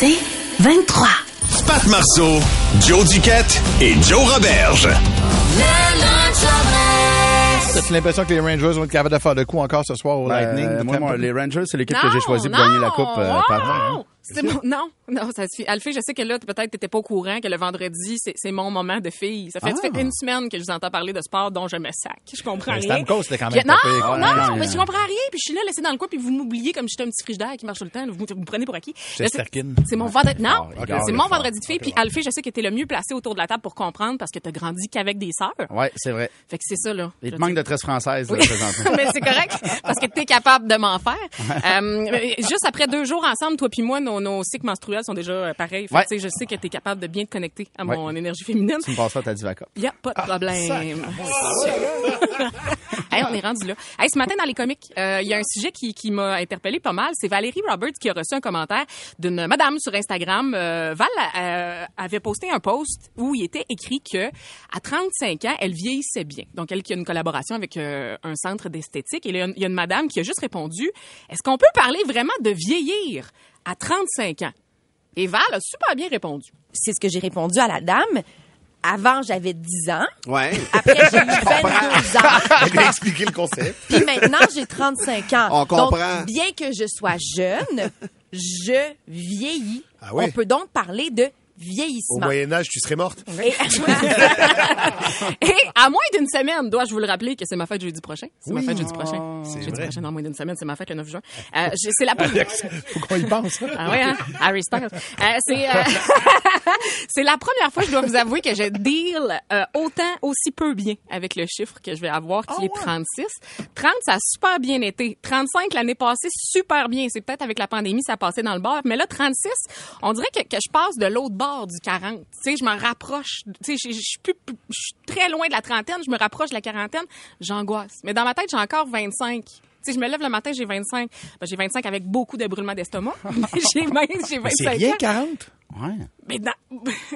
C'est 23. Pat Marceau, Joe Duquette et Joe Roberge. T'as-tu l'impression que les Rangers vont être capables de faire de coups encore ce soir au Ben, Lightning? de moi, les Rangers, c'est l'équipe que j'ai choisie pour non, gagner la coupe. euh, non. Pat. hein? C'est mon- non, non, ça suffit. Alphée, je sais que là, peut-être t'étais pas au courant que le vendredi, c'est mon moment de fille. Ça fait, ça Ah. fait une semaine que je vous entends parler de sport dont je me sac. Je comprends Ben, rien. Stamkos, c'était quand même non, non, non, mais non, je comprends rien. Puis je suis là, laissé dans le coin, puis vous m'oubliez comme j'étais un petit frigidaire qui marche tout le temps. Vous, vous prenez pour acquis. C'est- mon vendredi. Non, Ah, regarde, c'est mon vendredi de fille. Puis Alphée, je sais que t'es le mieux placé autour de la table pour comprendre parce que t'as grandi qu'avec des sœurs. Ouais, c'est vrai. Fait que c'est ça, là. Il te manque de tresse française, là, Oui. présentement. mais c'est correct parce que t'es capable de m'en faire. Euh, mais juste après deux jours ensemble, toi puis moi, nos, nos cycles menstruels sont déjà euh, pareils. Fait Ouais. tu je sais que t'es capable de bien te connecter à Ouais. mon énergie féminine. Tu me passeras ta divaca. Il a pas de problème. hey, on est rendu là. Hey, ce matin, dans les comics, euh, il y a un sujet qui, qui m'a interpellé pas mal. C'est Valérie Roberts qui a reçu un commentaire d'une madame sur Instagram. Euh, Val euh, avait posté un post où il était écrit que à 35 ans, elle vieillissait bien. Donc, elle qui a une collaboration avec euh, un centre d'esthétique. Et il y a une madame qui a juste répondu, est-ce qu'on peut parler vraiment de vieillir? À 35 ans? Et Val a super bien répondu. c'est ce que j'ai répondu à la dame. Avant, j'avais 10 ans. Ouais. Après, j'ai eu 22 ans. Elle a expliqué le concept. Puis maintenant, j'ai 35 ans. On comprend. Donc, bien que je sois jeune, je vieillis. Ah oui? On peut donc parler de Au vieillissement. Moyen-Âge, tu serais morte. Et, Et à moins d'une semaine, dois-je vous le rappeler que c'est ma fête jeudi prochain? C'est ma fête jeudi prochain. Jeudi vrai. prochain, dans moins d'une semaine, c'est ma fête le 9 juin. Euh, c'est la première. Faut qu'on y pense. Ah ouais, hein? Harry Styles. Euh, c'est, euh, c'est la première fois, je dois vous avouer, que je deal autant, aussi peu bien avec le chiffre que je vais avoir, qui est 36. 30, ça a super bien été. 35, l'année passée, super bien. C'est peut-être avec la pandémie, ça a passé dans le bar. Mais là, 36, on dirait que, que je passe de l'autre bord du 40. Tu sais, je m'en rapproche. Tu sais, je suis plus, plus- je suis très loin de la trentaine, je me rapproche de la quarantaine. J'angoisse. Mais dans ma tête, j'ai encore 25. Tu sais, je me lève le matin, j'ai 25. Ben, j'ai 25 avec beaucoup de brûlements d'estomac. Mais j'ai 20, j'ai 25 C'est rien, ans. 40. Ouais. Mais dans...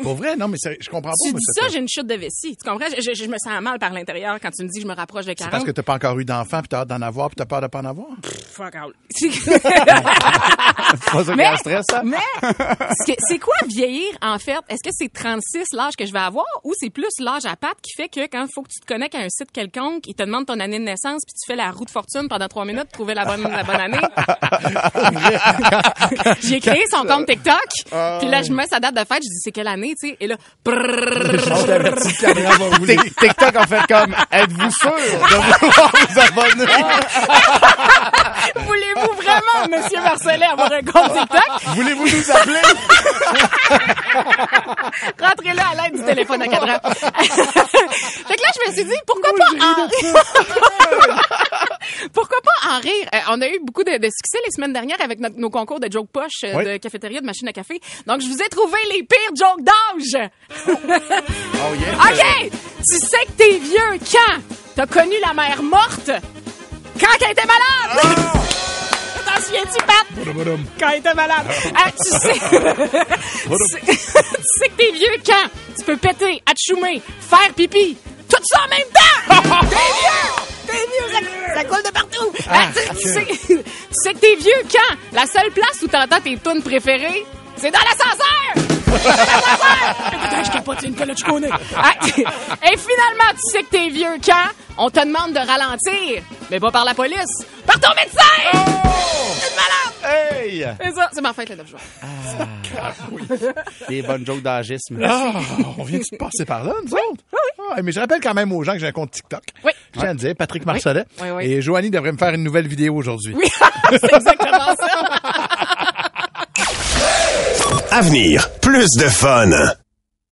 Pour vrai, non, mais c'est- je comprends pas. tu moi, dis ça, j'ai une chute de vessie. Tu comprends? Je, je- je me sens mal par l'intérieur quand tu me dis que je me rapproche de C'est 40. parce que t'as pas encore eu d'enfant, puis t'as hâte d'en avoir, puis t'as peur de pas en avoir? Fuck out. C'est pas ça Mais- a stress, ça? Mais c'est- c'est quoi vieillir, en fait? Est-ce que c'est 36 l'âge que je vais avoir ou c'est plus l'âge à patte qui fait que quand il faut que tu te connectes à un site quelconque, il te demande ton année de naissance puis tu fais la roue de fortune pendant trois minutes pour trouver la bonne, la bonne année? J'ai créé son compte TikTok puis là, je mets sa date de fête, je dis c'est quelle année, tu sais? Et là, TikTok en fait comme êtes-vous sûr de vouloir vous abonner? voulez-vous vraiment, monsieur Marcellet, avoir un compte TikTok? Voulez-vous nous appeler? Rentrez là à l'aide du téléphone à fait que là, je me suis dit, pourquoi pas en... pourquoi pas en rire? Euh, on a eu beaucoup de, de succès les semaines dernières avec notre- nos concours de joke poche, euh, Oui. de cafétéria, de machine à café. Donc, je vous ai trouvé les pires jokes d'âge. Oh yeah. OK! Tu sais que t'es vieux quand? T'as connu la mère morte? Quand elle était malade! T'en souviens-tu, Pat? Quand elle était malade. Ah, tu sais... tu sais que t'es vieux quand? Tu peux péter, atchoumer, faire pipi. Tout ça en même temps! T'es vieux! T'es vieux, ça, ça coule de partout! Ah, tu, tu sais, tu sais que t'es vieux quand? La seule place où t'entends tes tunes préférées, c'est dans l'ascenseur! Putain, je capote, c'est une que tu connais. Ah, Et finalement, tu sais que t'es vieux quand? On te demande de ralentir, mais pas par la police, par ton médecin! T'es malade! Hey! C'est ça, c'est ma fête le 9 juin. Des bonnes jokes d'agisme. Ah, on vient de passer par là, nous autres? Ah, mais je rappelle quand même aux gens que j'ai un compte TikTok. Oui. Je tiens à le dire, Patrick Marcelet. Oui, oui. Et Joanie devrait me faire une nouvelle vidéo aujourd'hui. Oui, c'est exactement ça. Avenir, plus de fun.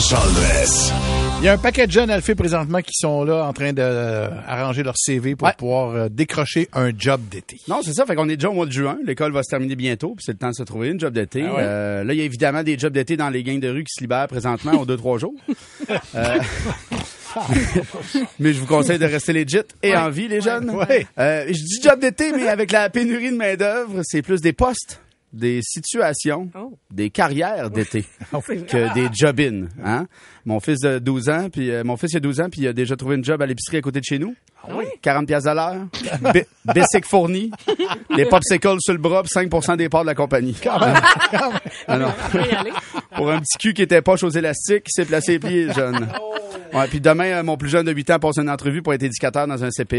En. Il y a un paquet de jeunes Alphée présentement qui sont là en train d'arranger leur CV pour Ouais. pouvoir euh, décrocher un job d'été. Non, c'est ça. Fait qu'on est déjà au mois de juin. L'école va se terminer bientôt. Puis c'est le temps de se trouver une job d'été. Ah ouais? Euh, là, il y a évidemment des jobs d'été dans les gangs de rue qui se libèrent présentement aux deux, trois jours. Euh, mais je vous conseille de rester legit et en vie, les jeunes. Ouais. Euh, je dis job d'été, mais avec la pénurie de main-d'œuvre, c'est plus des postes, des situations, Oh. des carrières d'été que des job-in. Hein? Mon fils de 12 ans, puis euh, mon fils il a 12 ans, puis il a déjà trouvé une job à l'épicerie à côté de chez nous. 40 pièces à l'heure, Bicycle fourni, les popsicles sur le bras, puis 5% des parts de la compagnie. Ah aller. Pour un petit cul qui était poche aux élastiques, il s'est placé les pieds, jeune. Ouais, puis demain, euh, mon plus jeune de 8 ans passe une entrevue pour être éducateur dans un CPE.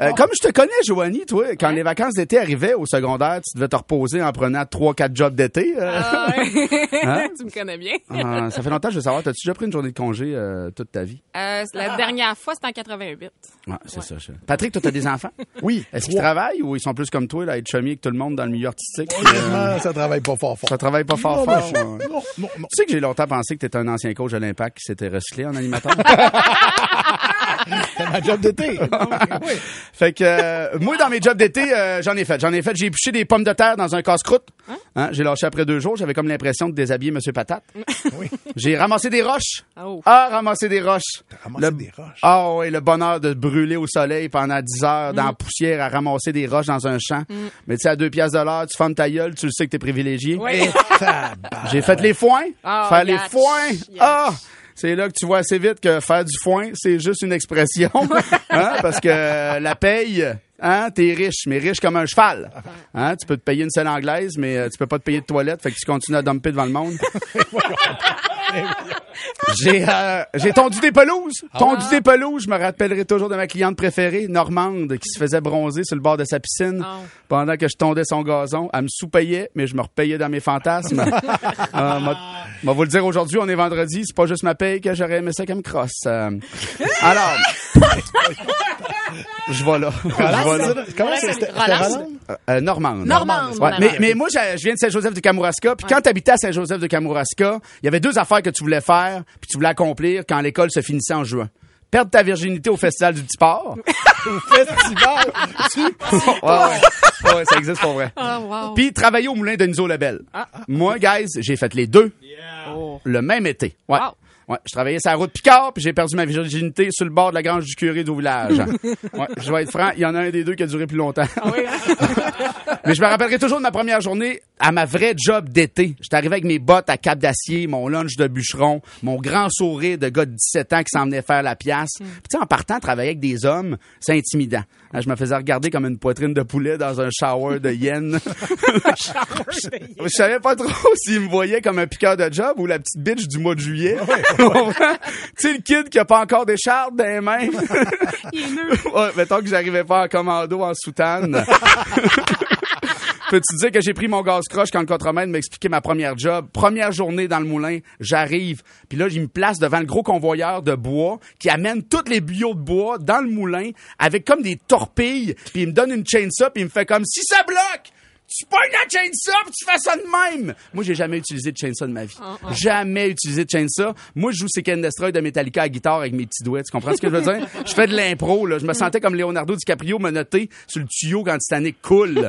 Euh, comme je te connais, Joanie, toi, quand les vacances d'été arrivaient au secondaire, tu devais te reposer en prenant 3-4 jobs d'été. euh. Ah ouais. Hein? tu me connais bien. Ah, ça fait longtemps que je veux savoir, t'as-tu déjà pris une journée de congé euh, toute ta vie? Euh, la dernière fois, c'était en 88. Ouais, c'est ça. je- Patrick, toi, t'as des enfants? Oui. Est-ce qu'ils travaillent ou ils sont plus comme toi, là, à être chummy avec tout le monde dans le milieu artistique? euh, Honnêtement, ça travaille pas fort fort. ça travaille pas fort Non, fort. non, ouais. non, non, non. Tu sais que j'ai longtemps pensé que t'étais un ancien coach de l'Impact qui s'était recyclé en animateur? C'est ma job d'été. Oui. Fait que euh, moi dans mes jobs d'été, euh, j'en ai fait. J'en ai fait, j'ai épluché des pommes de terre dans un casse-croûte. Hein, j'ai lâché après deux jours, j'avais comme l'impression de déshabiller Monsieur Patate. Oui. J'ai ramassé des roches. Oh. Ah, ramasser des roches. ramassé Le- des roches? Ah oui, le bonheur de brûler au soleil pendant 10 heures dans la poussière à ramasser des roches dans un champ. Mais tu sais, à deux piastres de l'heure, tu fermes ta gueule, tu le sais que t'es privilégié. Oui. J'ai fait les foins. Oh, faire les foins. Ah! C'est là que tu vois assez vite que faire du foin, c'est juste une expression. Hein? Parce que la paye, hein, t'es riche, mais riche comme un cheval. Hein? Tu peux te payer une selle anglaise, mais euh, tu peux pas te payer de toilette, fait que tu continues à dumper devant le monde. J'ai euh, j'ai tondu des pelouses. Tondu des pelouses, je me rappellerai toujours de ma cliente préférée, Normande, qui se faisait bronzer sur le bord de sa piscine Oh. pendant que je tondais son gazon. Elle me sous-payait, mais je me repayais dans mes fantasmes. euh, m'a- m'a vous le dire aujourd'hui, on est vendredi, c'est pas juste ma paye que j'aurais aimé ça qu'elle me crosse. Euh, alors, je vais là. Je vais là. Comment c'est? C'était. Roland? Euh, Normande. Normande, Ouais, mais, moi, je viens de Saint-Joseph de Kamouraska. Puis quand tu habitais à Saint-Joseph de Kamouraska, il y avait deux affaires que tu voulais faire, puis tu voulais accomplir quand l'école se finissait en juin. Perdre ta virginité au Festival du Petit Port. Festival? ouais, ouais. Ouais, ça existe pour vrai. Oh, wow. Puis travailler au moulin de Niso Lebel. Moi, guys, j'ai fait les deux le même été. Ouais. Wow. Ouais, je travaillais sur la route Picard, puis j'ai perdu ma virginité sur le bord de la grange du curé du village. ouais, je vais être franc, il y en a un des deux qui a duré plus longtemps. Oui, hein? Mais je me rappellerai toujours de ma première journée à ma vraie job d'été. J'étais arrivé avec mes bottes à cap d'acier, mon lunch de bûcheron, mon grand sourire de gars de 17 ans qui s'en venait faire la pièce. Puis tu sais, en partant, travailler avec des hommes, c'est intimidant. Je me faisais regarder comme une poitrine de poulet dans un shower de hyène. Je savais pas trop s'il me voyait comme un piqueur de job ou la petite bitch du mois de juillet. tu sais, le kid qui a pas encore d'écharpe dans les mains. Il est nœud. Ouais, mettons que j'arrivais pas en commando en soutane. Peux-tu dire que j'ai pris mon gaz croche quand le contremaître m'expliquait ma première job? Première journée dans le moulin, j'arrive. Puis là, il me place devant le gros convoyeur de bois qui amène tous les bulots de bois dans le moulin avec comme des torpilles. Puis il me donne une chainsaw puis il me fait comme si ça bloque! Tu pognes la chainsaw puis tu fais ça de même! Moi, j'ai jamais utilisé de chainsaw de ma vie. Jamais utilisé de chainsaw. Moi, je joue Second Destroy de Metallica à guitare avec mes petits doigts. Tu comprends ce que je veux dire? Je fais de l'impro, là. Je me sentais comme Leonardo DiCaprio menotté sur le tuyau quand Titanic coule.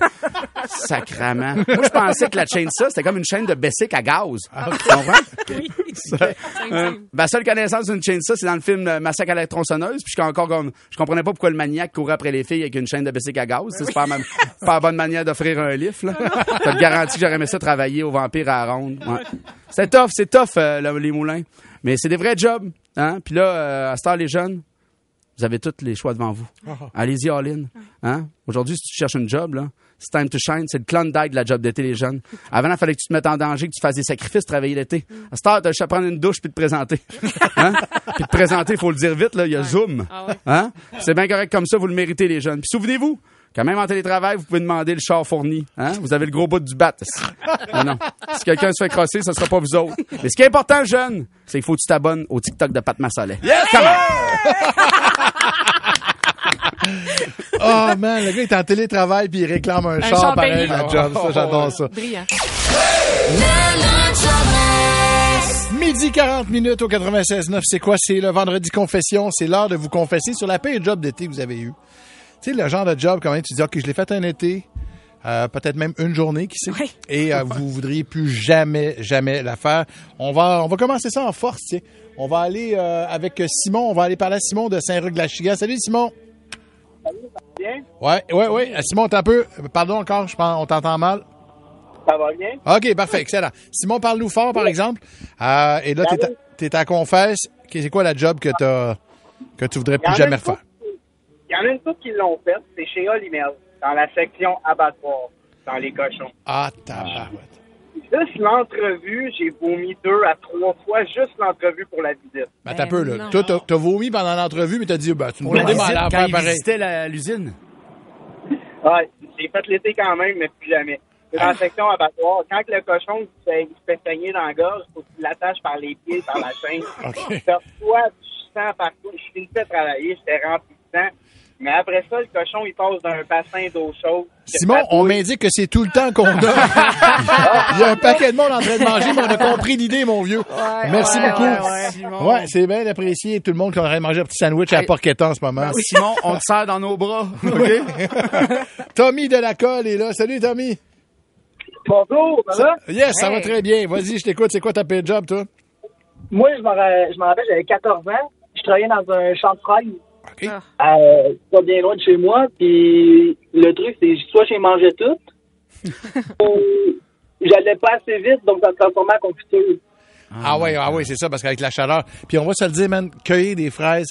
Sacrament. Moi, je pensais que la chainsaw, c'était comme une chaîne de Bessic à gaz. Tu comprends? Ça- euh, ma seule connaissance d'une chainsaw, c'est dans le film euh, Massacre à la tronçonneuse. Puis je, encore comme- je comprenais pas pourquoi le maniaque courait après les filles avec une chaîne de Bessic à gaz. C'est pas, la même- pas la bonne manière d'offrir un lift. Là. T'as te garanti que j'aurais aimé ça travailler au vampire à la ronde. Ouais. C'est tough, c'est tough, euh, le- les moulins. Mais c'est des vrais jobs. Hein? Puis là, euh, à cette heure, les jeunes, Vous avez tous les choix devant vous. Ah. Allez-y, all-in. Hein? Aujourd'hui, si tu cherches une job, là, c'est time to shine. C'est le Klondike de la job d'été, les jeunes. Avant, il fallait que tu te mettes en danger, que tu fasses des sacrifices, travailler l'été. À cette heure, t'as juste à prendre une douche puis te présenter. Hein? Puis te présenter, il faut le dire vite, là, il y a Zoom. Hein? C'est bien correct comme ça, vous le méritez, les jeunes. Puis souvenez-vous, quand même en télétravail, vous pouvez demander le char fourni. Hein? Vous avez le gros bout du bat. Non, non. Si quelqu'un se fait crosser, ce sera pas vous autres. Mais ce qui est important, jeune, c'est qu'il faut que tu t'abonnes au TikTok de Pat Massolet. Come Oh man, le gars est en télétravail puis il réclame un, char char pareil à la job. Ça, j'adore ça. Brillant. Midi 40 minutes au 96.9. C'est quoi? C'est le vendredi confession. C'est l'heure de vous confesser sur la pire job d'été que vous avez eu. Tu sais, le genre de job, quand même, tu dis, OK, je l'ai fait un été, euh, peut-être même une journée, qui sait. Oui. Et euh, vous voudriez plus jamais, jamais la faire. On va, on va commencer ça en force, tu sais. On va aller euh, avec Simon. On va aller parler à Simon de Saint-Roch-de-la-Chiga. Salut, Simon. bien? Ouais, ouais, ouais. Simon, t'as un peu. Pardon encore, je pense, on t'entend mal. Ça va bien? OK, parfait, excellent. Simon, parle-nous fort, par exemple. Euh, et là, t'es à, à confesse. Que- C'est quoi la job que t'as, que tu voudrais plus jamais refaire? Il y en a une couple qui l'ont fait, c'est chez Olimel, dans la section abattoir, dans les cochons. Ah, tabarouette. Juste l'entrevue, j'ai vomi deux à trois fois, juste l'entrevue pour la visite. Ben, t'as peu, là. Toi, t'as, t'as vomi pendant l'entrevue, mais t'as dit, ben, tu me visite, mais à quand pareil. visitait la- l'usine. Ouais, j'ai fait l'été quand même, mais plus jamais. C'est dans la section abattoir. Quand le cochon il se fait, il se fait saigner dans la gorge, faut que tu l'attaches par les pieds, par la chaîne. OK. Tu reçois du sang partout. Je finissais de travailler, j'étais rempli de sang. Mais après ça, le cochon, il passe d'un bassin d'eau chaude. Simon, on m'indique que c'est tout le temps qu'on a. Il y a un paquet de monde en train de manger, mais on a compris l'idée, mon vieux. Merci ouais, beaucoup. ouais, ouais. Simon. Ouais, c'est bien apprécié. Tout le monde qui est en train de manger un petit sandwich à la Hey. porquetta en ce moment. Simon, on te serre dans nos bras. OK? Tommy de la colle est là. Salut, Tommy. Bonjour, ça va? Yes, ça va très bien. Vas-y, je t'écoute. C'est quoi ta paix job, toi? Moi, je m'en ra- je m'en rappelle, j'avais 14 ans. Je travaillais dans un champ de fraises, OK. euh, pas bien loin de chez moi. Puis le truc, c'est soit j'ai mangé tout, ou j'allais pas assez vite, donc ça me transformait en confiture. Ah ouais, ah ouais, c'est ça, parce qu'avec la chaleur. Puis on va se le dire, man, cueillir des fraises,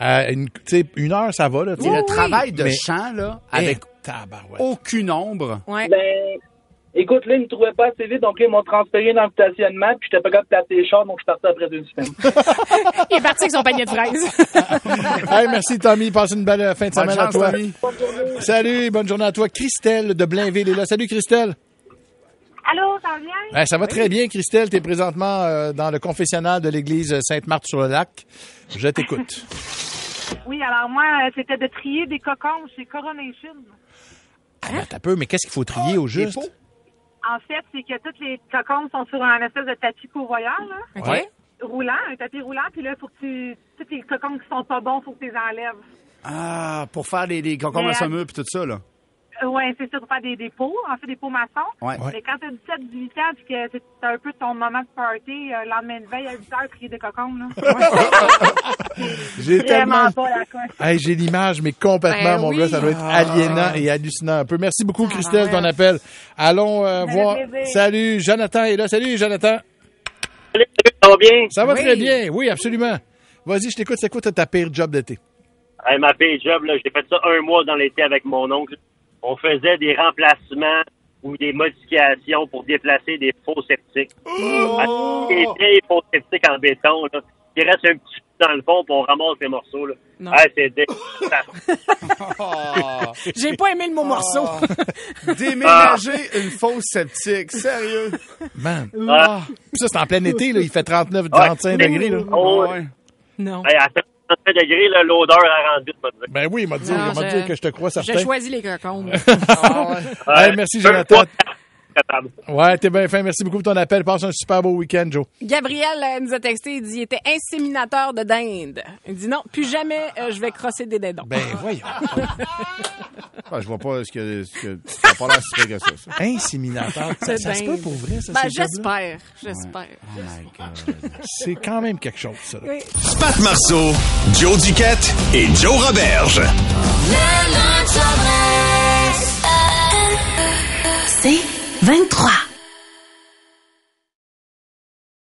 euh, une, une heure, ça va, là. le travail de Mais- champ, là, avec Eh, tabarouette. aucune ombre. Ouais. Ben, écoute, là, ils me trouvaient pas assez vite, donc là, ils m'ont transféré dans le stationnement, puis j'étais pas capable de placer les chars, donc je suis parti après deux semaines. Il est parti avec son panier de fraises. Hey, merci, Tommy. Passe une belle euh, fin de Bonne semaine à toi. Tommy. Salut, bonne journée à toi. Christelle de Blainville est là. Salut, Christelle. Allô, ça va bien? Ben, ça va très bien, Christelle. Tu es présentement euh, dans le confessionnal de l'église Sainte-Marthe-sur-le-Lac. Je t'écoute. Oui, alors moi, euh, c'était de trier des cocons chez Coronation. Ah, ben, t'as peu, mais qu'est-ce qu'il faut trier au juste? pots. En fait, c'est que tous les cocons sont sur un espèce de tapis pourvoyeur, là, OK? Roulant, un tapis roulant, puis là, il faut que tu... Tous les cocons qui sont pas bons, faut que tu les enlèves. Ah, pour faire les, les concombres Mais, à saumure puis tout ça, là. Euh, ouais, c'est ça, pour faire des, pots, en fait, des pots maçons. Ouais. Mais quand t'as 17, 18 ans, puis que c'est un peu ton moment de party, euh, lendemain de veille à 8 heures, trier des cocons, là. J'ai tellement... pas la coche. Hey, j'ai l'image, mais complètement, Ben mon oui. gars, ça doit être aliénant et hallucinant un peu. Merci beaucoup, Christelle, ton appel. Allons euh, voir. plaisir. Salut, Jonathan est là. Salut, Jonathan. Salut, ça va bien? Ça va Oui. très bien. Oui, absolument. Vas-y, je t'écoute. C'est quoi ta- ta pire job d'été? Hey, ma paye job, là, j'ai fait ça un mois dans l'été avec mon oncle. On faisait des remplacements ou des modifications pour déplacer des faux sceptiques. Oh! Des vieilles faux sceptiques en béton, là. Il reste un petit peu dans le fond, puis on ramasse les morceaux, là. Non. Ah, c'est dégueulasse. J'ai pas aimé le mot morceau. Déménager une fausse sceptique. Sérieux? Man. Ah. Ça, c'est en plein été, là. Il fait 39, 35 Ouais. degrés, là. Oh, Ouais. non. Hey, à 35 degrés, l'odeur, elle rend vite, pas de dire. Ben oui, il m'a dit, Non, il m'a dit que je te crois J'ai certain. choisi les cocombes. Hey, merci, Deux Jonathan. Ouais, t'es bien fin. Merci beaucoup pour ton appel. Passe un super beau week-end, Joe. Gabriel euh, nous a texté, il dit il était inséminateur de dinde. Il dit non, plus jamais euh, je vais crosser des dindons. Ben, voyons. Ah, je vois pas ce que, ce que ça a pas l'air si que ça, ça. Inséminateur. Ça, se peut pour vrai, ça, Ben, j'espère, j'espère. Oh my God. C'est quand même quelque chose, ça. là. Pat Marceau, Joe Duquette et Joe Roberge. C'est 23.